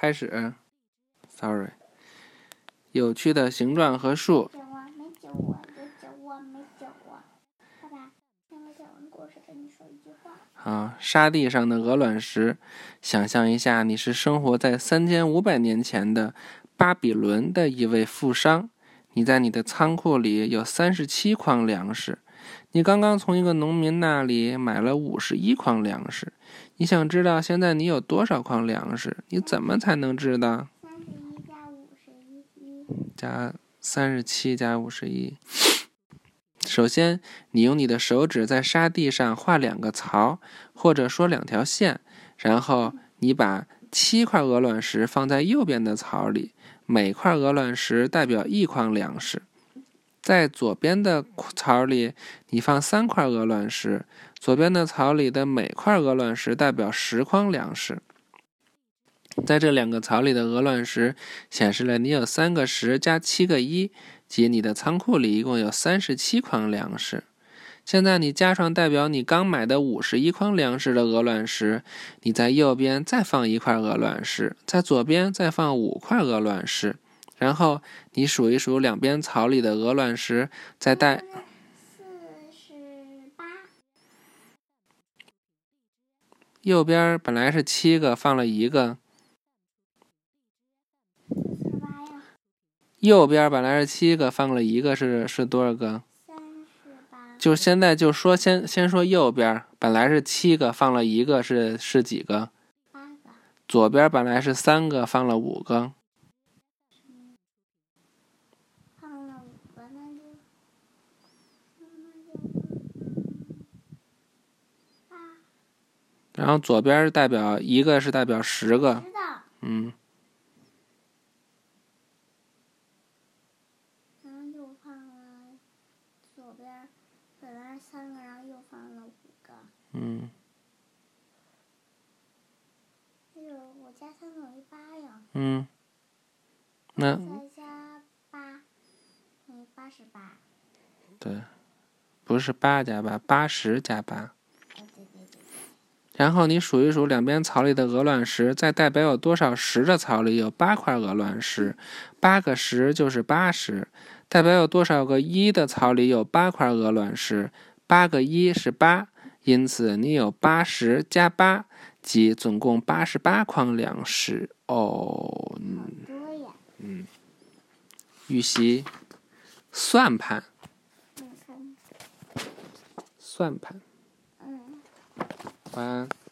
开始。Sorry。有趣的形状和数。啊，没九啊，有九啊，没九啊。爸爸，听我讲完故事，跟你说一句话。好，沙地上的鹅卵石，想象一下，你是生活在三千五百年前的巴比伦的一位富商。你在你的仓库里有三十七筐粮食，你刚刚从一个农民那里买了五十一筐粮食。你想知道现在你有多少筐粮食？你怎么才能知道？三十一加五十一加三十七加五十一。首先，你用你的手指在沙地上画两个槽，或者说两条线。然后，你把七块鹅卵石放在右边的槽里，每块鹅卵石代表一筐粮食。在左边的槽里，你放三块鹅卵石，左边的槽里的每块鹅卵石代表十筐粮食。在这两个槽里的鹅卵石显示了你有三个十加七个一，即你的仓库里一共有三十七筐粮食。现在你加上代表你刚买的五十一筐粮食的鹅卵石，你在右边再放一块鹅卵石，在左边再放五块鹅卵石，然后你数一数两边槽里的鹅卵石，再带四十八。右边本来是七个，放了一个。右边本来是七个，放了一个，是是多少个？三十八。就现在就说先先说右边，本来是七个，放了一个，是是几个？左边本来是三个，放了五个。放了五个，那就八。然后左边是代表一个是代表十个。嗯。三个，然后又放了五个。嗯。哎呦，我加三等于八呀。嗯。那。再加八，等于八十八。对，不是八加八，八十加八。然后你数一数两边槽里的鹅卵石，再代表有多少石的槽里有八块鹅卵石，八个十就是八十。代表有多少个一的槽里有八块鹅卵石，八个一是八，因此你有八十加八，即总共八十八筐粮食。哦。嗯。预习算盘。算盘。晚安。